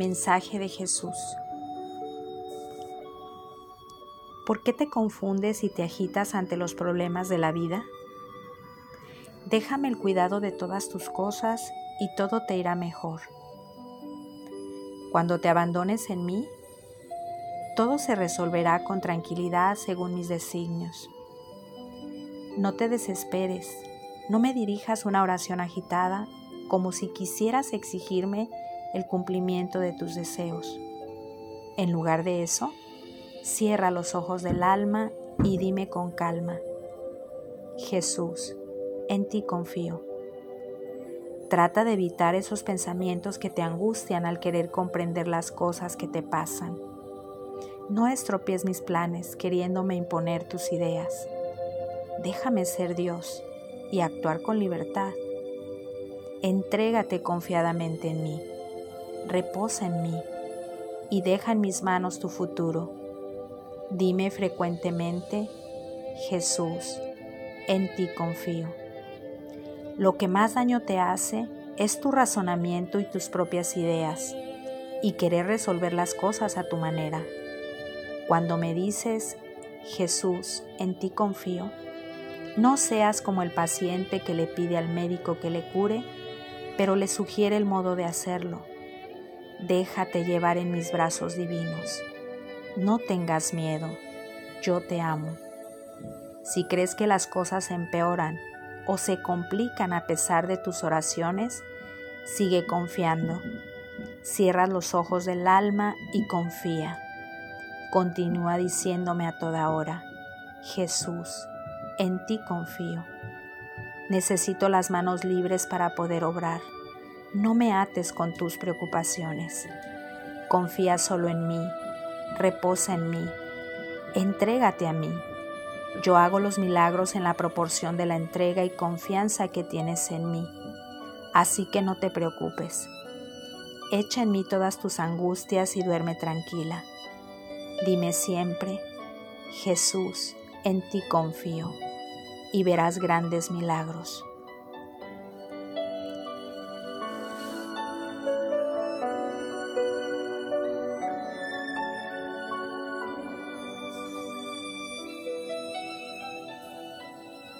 Mensaje de Jesús. ¿Por qué te confundes y te agitas ante los problemas de la vida? Déjame el cuidado de todas tus cosas y todo te irá mejor. Cuando te abandones en mí, todo se resolverá con tranquilidad según mis designios. No te desesperes, no me dirijas una oración agitada como si quisieras exigirme el cumplimiento de tus deseos. En lugar de eso, cierra los ojos del alma y dime con calma, Jesús, en ti confío. Trata de evitar esos pensamientos que te angustian al querer comprender las cosas que te pasan. No estropees mis planes queriéndome imponer tus ideas. Déjame ser Dios y actuar con libertad. Entrégate confiadamente en mí reposa en mí y deja en mis manos tu futuro. Dime frecuentemente, Jesús, en ti confío. Lo que más daño te hace es tu razonamiento y tus propias ideas y querer resolver las cosas a tu manera. Cuando me dices, Jesús, en ti confío, no seas como el paciente que le pide al médico que le cure, pero le sugiere el modo de hacerlo déjate llevar en mis brazos divinos. No tengas miedo, yo te amo. Si crees que las cosas empeoran o se complican a pesar de tus oraciones, sigue confiando. Cierra los ojos del alma y confía. Continúa diciéndome a toda hora, Jesús, en ti confío. Necesito las manos libres para poder obrar. No me ates con tus preocupaciones. Confía solo en mí, reposa en mí, entrégate a mí. Yo hago los milagros en la proporción de la entrega y confianza que tienes en mí. Así que no te preocupes. Echa en mí todas tus angustias y duerme tranquila. Dime siempre, Jesús, en ti confío, y verás grandes milagros.